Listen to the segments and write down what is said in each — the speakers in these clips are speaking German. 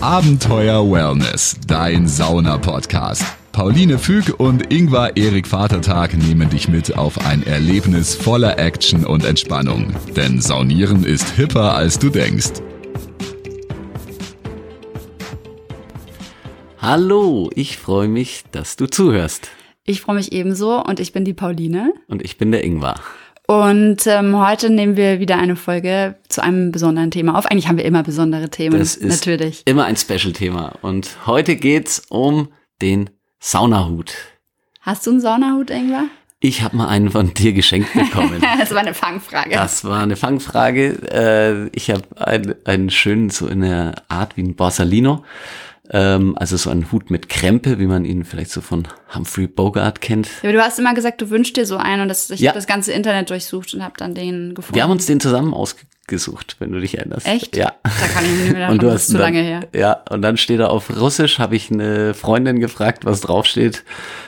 Abenteuer Wellness, dein Sauna-Podcast. Pauline Füg und Ingvar Erik Vatertag nehmen dich mit auf ein Erlebnis voller Action und Entspannung. Denn Saunieren ist hipper, als du denkst. Hallo, ich freue mich, dass du zuhörst. Ich freue mich ebenso und ich bin die Pauline. Und ich bin der Ingvar. Und ähm, heute nehmen wir wieder eine Folge zu einem besonderen Thema auf. Eigentlich haben wir immer besondere Themen, Das ist natürlich. immer ein Special-Thema. Und heute geht's um den Saunahut. Hast du einen Saunahut, Ingwer? Ich habe mal einen von dir geschenkt bekommen. Das war eine Fangfrage. Das war eine Fangfrage. Äh, Ich habe einen, einen schönen, so in der Art wie ein Borsalino. Ähm, Also so einen Hut mit Krempe, wie man ihn vielleicht so von Humphrey Bogart kennt. Ja, aber du hast immer gesagt, du wünschst dir so einen und das, ich Ja. habe das ganze Internet durchsucht und habe dann den gefunden. Wir haben uns den zusammen ausgesucht, wenn du dich erinnerst. Echt? Ja. Da kann ich nicht mehr Und du das hast ist zu lange her. Ja, und dann steht er auf Russisch, habe ich eine Freundin gefragt, was draufsteht.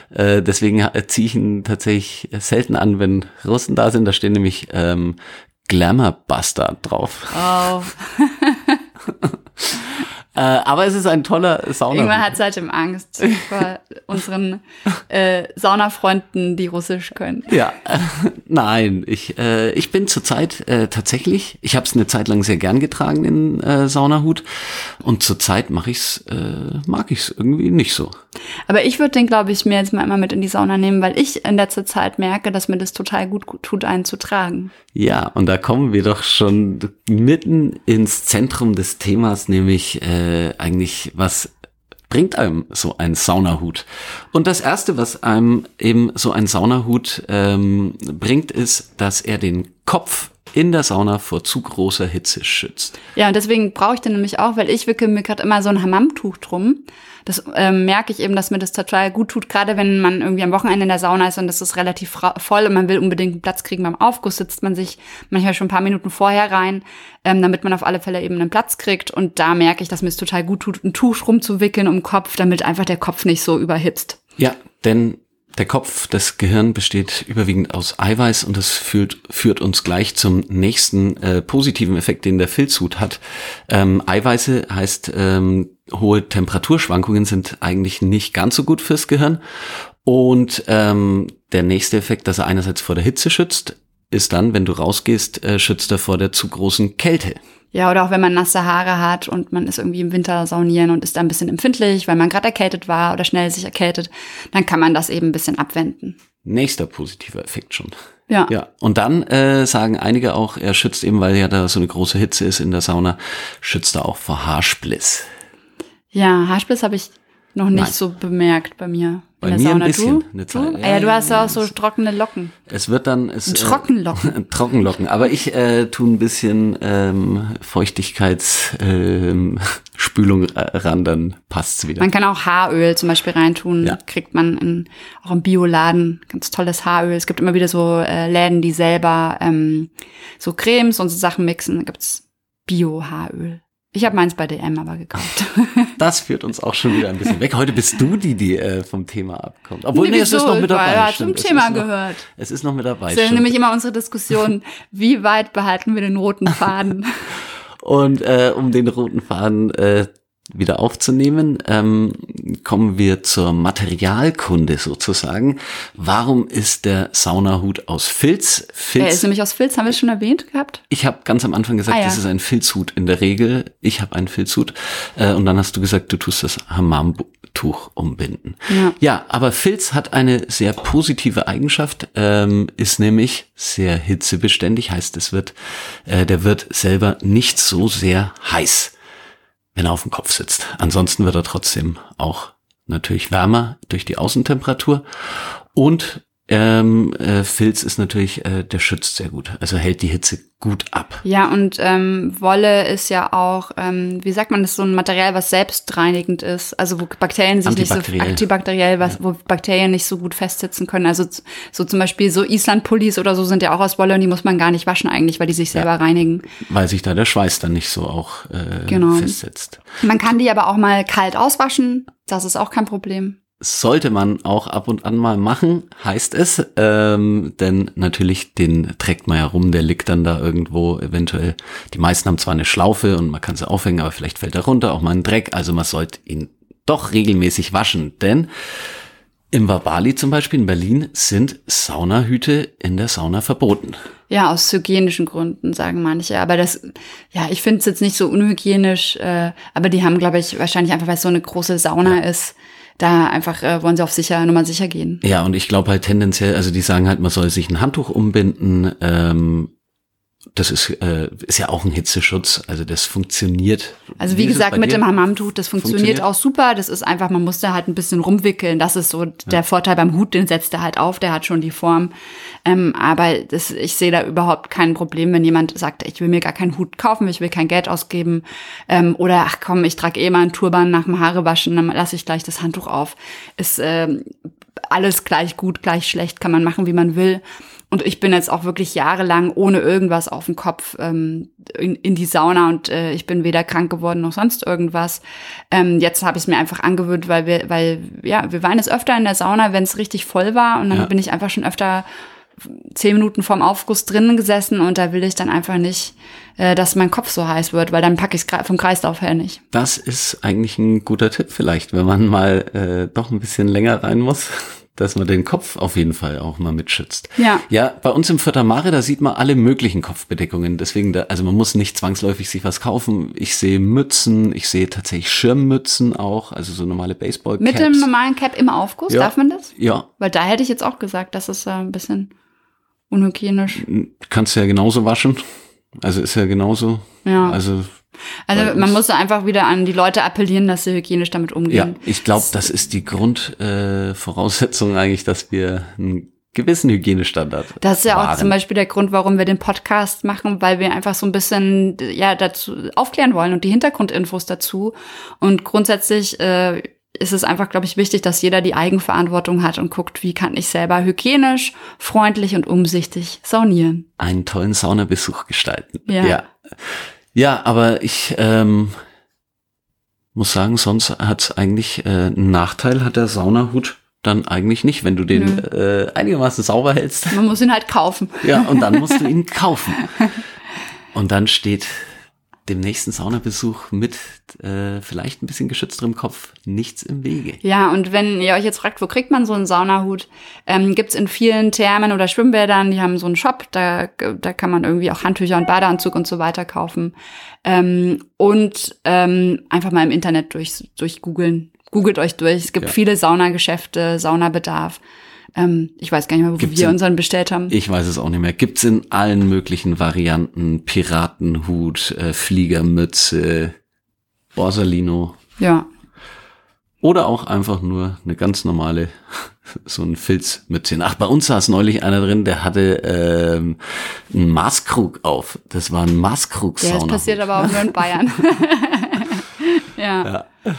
Äh, deswegen ziehe ich ihn tatsächlich selten an, wenn Russen da sind. Da stehen nämlich ähm, Glamour Bastard drauf. Oh, Äh, aber es ist ein toller Sauna. Ingwer hat seitdem Angst vor unseren äh, Saunafreunden, die Russisch können. Ja, äh, nein, ich, äh, ich bin zurzeit äh, tatsächlich, ich habe es eine Zeit lang sehr gern getragen, den äh, Saunahut. Und zurzeit mache ich's, äh, mag ich's irgendwie nicht so. Aber ich würde den, glaube ich, mir jetzt mal immer mit in die Sauna nehmen, weil ich in letzter Zeit merke, dass mir das total gut tut, einen zu tragen. Ja, und da kommen wir doch schon mitten ins Zentrum des Themas, nämlich äh, eigentlich, was bringt einem so ein Saunahut? Und das Erste, was einem eben so ein Saunahut ähm, bringt, ist, dass er den Kopf in der Sauna vor zu großer Hitze schützt. Ja, und deswegen brauche ich den nämlich auch, weil ich wickel mir gerade immer so ein Hammamtuch drum. Das ähm, merke ich eben, dass mir das total gut tut, gerade wenn man irgendwie am Wochenende in der Sauna ist und das ist relativ voll und man will unbedingt einen Platz kriegen beim Aufguss, sitzt man sich manchmal schon ein paar Minuten vorher rein, ähm, damit man auf alle Fälle eben einen Platz kriegt. Und da merke ich, dass mir es total gut tut, ein Tuch rumzuwickeln um den Kopf, damit einfach der Kopf nicht so überhitzt. Ja, denn der Kopf, das Gehirn besteht überwiegend aus Eiweiß und das führt, führt uns gleich zum nächsten äh, positiven Effekt, den der Filzhut hat. Ähm, Eiweiße heißt, ähm, hohe Temperaturschwankungen sind eigentlich nicht ganz so gut fürs Gehirn. Und ähm, der nächste Effekt, dass er einerseits vor der Hitze schützt, ist dann, wenn du rausgehst, äh, schützt er vor der zu großen Kälte. Ja, oder auch wenn man nasse Haare hat und man ist irgendwie im Winter saunieren und ist da ein bisschen empfindlich, weil man gerade erkältet war oder schnell sich erkältet, dann kann man das eben ein bisschen abwenden. Nächster positiver Effekt schon. Ja. Ja, und dann äh, sagen einige auch, er schützt eben, weil ja da so eine große Hitze ist in der Sauna, schützt er auch vor Haarspliss. Ja, Haarspliss habe ich noch nicht Nein. so bemerkt bei mir. Bei mir ein Sauna. bisschen, Du? eine du? Zeit. Ah Ja, Ja, du hast ja auch so trockene Locken. Es wird dann es, Trockenlocken. Äh, Trockenlocken. Aber ich äh, tu ein bisschen ähm, Feuchtigkeitsspülung ähm, Spülung ran, dann passt's wieder. Man kann auch Haaröl zum Beispiel reintun. Ja. Kriegt man in, auch im Bioladen ganz tolles Haaröl. Es gibt immer wieder so äh, Läden, die selber ähm, so Cremes und so Sachen mixen. Da gibt's Bio-Haaröl. Ich habe meins bei DM aber gekauft. Das führt uns auch schon wieder ein bisschen weg. Heute bist du die, die äh, vom Thema abkommt. Obwohl, nee, es wieso? ist noch mit dabei. Stimmt. zum Es Thema noch, gehört. Es ist noch mit dabei. Das ist stimmt. nämlich immer unsere Diskussion, wie weit behalten wir den roten Faden? Und äh, um den roten Faden äh, wieder aufzunehmen, ähm, kommen wir zur Materialkunde sozusagen. Warum ist der Saunahut aus Filz? Filz Er ist nämlich aus Filz, haben wir es schon erwähnt gehabt? ich habe ganz am Anfang gesagt, Ah, ja. das ist ein Filzhut in der Regel. Ich habe einen Filzhut. Äh, und dann hast du gesagt, du tust das Hammamtuch umbinden. Ja. ja, aber Filz hat eine sehr positive Eigenschaft, ähm, ist nämlich sehr hitzebeständig, heißt es wird, äh, der wird selber nicht so sehr heiß, wenn er auf dem Kopf sitzt. Ansonsten wird er trotzdem auch natürlich wärmer durch die Außentemperatur und ähm, äh, Filz ist natürlich, äh, der schützt sehr gut, also hält die Hitze gut ab. Ja, und ähm, Wolle ist ja auch, ähm, wie sagt man das, so ein Material, was selbstreinigend ist. Also wo Bakterien sich nicht so Antibakteriell. was, wo Bakterien nicht so gut festsitzen können. Also so zum Beispiel so Island-Pullis oder so sind ja auch aus Wolle und die muss man gar nicht waschen eigentlich, weil die sich selber reinigen. Weil sich da der Schweiß dann nicht so auch äh, Genau. festsetzt. Man kann die aber auch mal kalt auswaschen. Das ist auch kein Problem. Sollte man auch ab und an mal machen, heißt es. Ähm, denn natürlich, den trägt man ja rum, der liegt dann da irgendwo eventuell. Die meisten haben zwar eine Schlaufe und man kann sie aufhängen, aber vielleicht fällt er runter, auch mal ein Dreck. Also man sollte ihn doch regelmäßig waschen, denn im Wabali zum Beispiel in Berlin sind Saunahüte in der Sauna verboten. Ja, aus hygienischen Gründen, sagen manche. Aber das, ja, ich finde es jetzt nicht so unhygienisch, äh, aber die haben, glaube ich, wahrscheinlich einfach, weil es so eine große Sauna ja. ist, da einfach äh, wollen sie auf sicher, Nummer sicher gehen. Ja, und ich glaube halt tendenziell, also die sagen halt, man soll sich ein Handtuch umbinden, ähm, das ist, äh, ist ja auch ein Hitzeschutz, also das funktioniert. Also wie, wie gesagt, mit dir? dem Hammamtuch, das funktioniert, funktioniert, auch super. Das ist einfach, man muss da halt ein bisschen rumwickeln. Das ist so ja. der Vorteil beim Hut, den setzt er halt auf, der hat schon die Form. Ähm, aber das, ich sehe da überhaupt kein Problem, wenn jemand sagt, ich will mir gar keinen Hut kaufen, ich will kein Geld ausgeben. Ähm, oder ach komm, ich trage eh mal einen Turban nach dem Haarewaschen, dann lasse ich gleich das Handtuch auf. Ist ähm, alles gleich gut, gleich schlecht, kann man machen, wie man will. Und ich bin jetzt auch wirklich jahrelang ohne irgendwas auf dem Kopf ähm, in, in die Sauna und äh, ich bin weder krank geworden noch sonst irgendwas. Ähm, jetzt habe ich es mir einfach angewöhnt, weil wir, weil ja, wir waren jetzt öfter in der Sauna, wenn es richtig voll war und dann ja. bin ich einfach schon öfter zehn Minuten vorm Aufguss drinnen gesessen und da will ich dann einfach nicht, äh, dass mein Kopf so heiß wird, weil dann packe ich es vom Kreislauf her nicht. Das ist eigentlich ein guter Tipp vielleicht, wenn man mal äh, doch ein bisschen länger rein muss dass man den Kopf auf jeden Fall auch mal mitschützt. Ja. Ja, bei uns im Vierter Mare, da sieht man alle möglichen Kopfbedeckungen. Deswegen, da, also man muss nicht zwangsläufig sich was kaufen. Ich sehe Mützen, ich sehe tatsächlich Schirmmützen auch, also so normale baseball -Caps. Mit dem normalen Cap im Aufguss, ja. darf man das? Ja. Weil da hätte ich jetzt auch gesagt, das ist äh, ein bisschen unhygienisch. Kannst du ja genauso waschen. Also ist ja genauso. Ja. Also also man muss einfach wieder an die Leute appellieren, dass sie hygienisch damit umgehen. Ja, ich glaube, das ist die Grundvoraussetzung äh, eigentlich, dass wir einen gewissen Hygienestandard. Das ist ja auch zum Beispiel der Grund, warum wir den Podcast machen, weil wir einfach so ein bisschen ja dazu aufklären wollen und die Hintergrundinfos dazu. Und grundsätzlich äh, ist es einfach, glaube ich, wichtig, dass jeder die Eigenverantwortung hat und guckt, wie kann ich selber hygienisch, freundlich und umsichtig saunieren. Einen tollen Saunabesuch gestalten. Ja. ja. Ja, aber ich ähm, muss sagen, sonst hat's eigentlich äh, einen Nachteil, hat der Saunahut dann eigentlich nicht, wenn du den äh, einigermaßen sauber hältst. Man muss ihn halt kaufen. Ja, und dann musst du ihn kaufen. Und dann steht dem nächsten Saunabesuch mit äh, vielleicht ein bisschen geschützterem Kopf nichts im Wege. Ja, und wenn ihr euch jetzt fragt, wo kriegt man so einen Saunahut, ähm, gibt in vielen Thermen oder Schwimmbädern, die haben so einen Shop, da, da kann man irgendwie auch Handtücher und Badeanzug und so weiter kaufen. Ähm, und ähm, einfach mal im Internet durch, durch googeln. Googelt euch durch. Es gibt ja. viele Saunageschäfte, Saunabedarf. Ähm, ich weiß gar nicht mehr, wo Gibt's wir in, unseren bestellt haben. Ich weiß es auch nicht mehr. Gibt's in allen möglichen Varianten. Piratenhut, äh, Fliegermütze, Borsalino. Ja. Oder auch einfach nur eine ganz normale, so ein Filzmütze. Ach, bei uns saß neulich einer drin, der hatte ähm, einen Maßkrug auf. Das war ein Maßkrug-Sauna. Ja, das passiert aber auch nur in Bayern. ja. ja.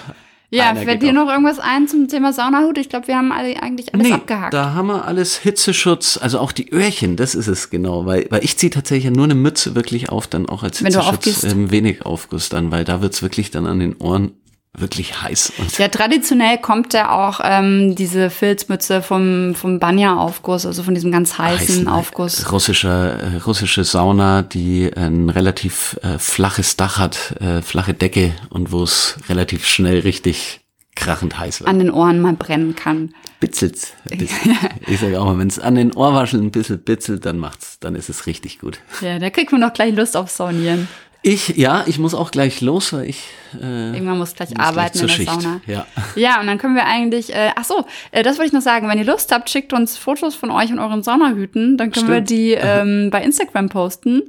Ja, fällt dir noch irgendwas ein zum Thema Saunahut? Ich glaube, wir haben alle, eigentlich alles nee, abgehakt. Da haben wir alles Hitzeschutz, also auch die Öhrchen, das ist es genau, weil, weil ich ziehe tatsächlich nur eine Mütze wirklich auf, dann auch als Hitzeschutz ähm, wenig Aufguss dann, weil da wird's wirklich dann an den Ohren wirklich heiß. Und ja, traditionell kommt ja auch ähm, diese Filzmütze vom, vom Banya-Aufguss, also von diesem ganz heißen, heißen Aufguss. Russischer, äh, russische Sauna, die ein relativ äh, flaches Dach hat, äh, flache Decke und wo es relativ schnell richtig krachend heiß wird. An den Ohren mal brennen kann. Bitzelt. ich sage auch mal, wenn es an den Ohrwascheln ein bisschen bitzelt, dann macht's, dann ist es richtig gut. Ja, da kriegt man doch gleich Lust auf Saunieren. Ich, ja, ich muss auch gleich los, weil ich. Äh, Irgendwann muss gleich muss arbeiten gleich in der Schicht. Sauna. Ja. ja, und dann können wir eigentlich, äh, ach so, äh, das wollte ich noch sagen, wenn ihr Lust habt, schickt uns Fotos von euch und euren Saunahüten, dann können Stimmt. wir die ähm, bei Instagram posten.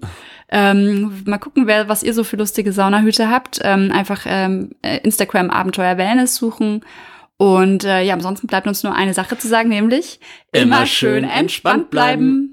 Ähm, mal gucken, wer, was ihr so für lustige Saunahüte habt. Ähm, einfach ähm, äh, Instagram Abenteuer Wellness suchen. Und äh, ja, ansonsten bleibt uns nur eine Sache zu sagen, nämlich immer, immer schön entspannt bleiben.